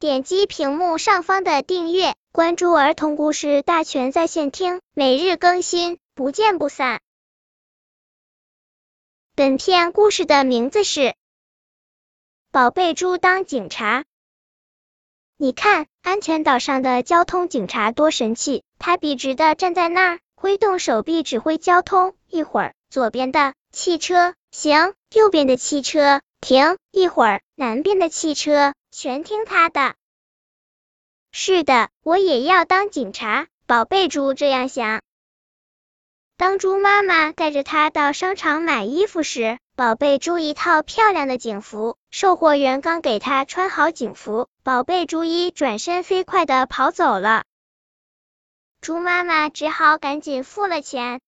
点击屏幕上方的订阅，关注儿童故事大全在线听，每日更新，不见不散。本片故事的名字是《宝贝猪当警察》。你看，安全岛上的交通警察多神气，他笔直的站在那儿，挥动手臂指挥交通。一会儿，左边的汽车行，右边的汽车停；一会儿，南边的汽车全听他的。是的，我也要当警察。宝贝猪这样想。当猪妈妈带着它到商场买衣服时，宝贝猪一套漂亮的警服，售货员刚给它穿好警服，宝贝猪一转身飞快的跑走了。猪妈妈只好赶紧付了钱。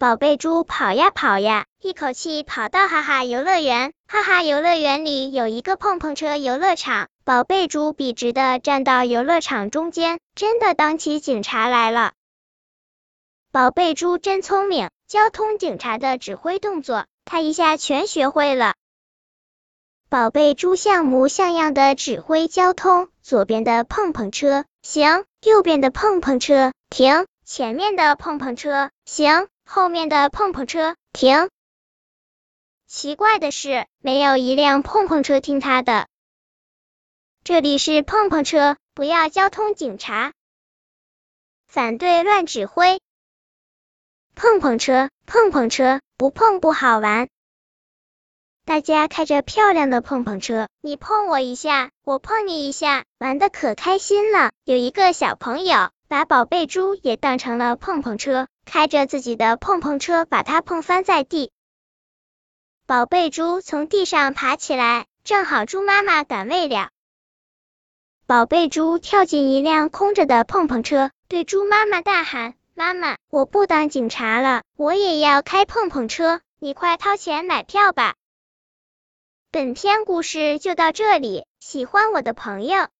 宝贝猪跑呀跑呀，一口气跑到哈哈游乐园。哈哈游乐园里有一个碰碰车游乐场，宝贝猪笔直的站到游乐场中间，真的当起警察来了。宝贝猪真聪明，交通警察的指挥动作，他一下全学会了。宝贝猪像模像样的指挥交通，左边的碰碰车。行，右边的碰碰车。停，前面的碰碰车。行，后面的碰碰车停。奇怪的是，没有一辆碰碰车听他的。这里是碰碰车，不要交通警察，反对乱指挥。碰碰车，碰碰车，不碰不好玩。大家开着漂亮的碰碰车，你碰我一下，我碰你一下，玩的可开心了。有一个小朋友把宝贝猪也当成了碰碰车，开着自己的碰碰车，把它碰翻在地。宝贝猪从地上爬起来，正好猪妈妈赶喂了。宝贝猪跳进一辆空着的碰碰车，对猪妈妈大喊。妈妈，我不当警察了，我也要开碰碰车，你快掏钱买票吧。本篇故事就到这里，喜欢我的朋友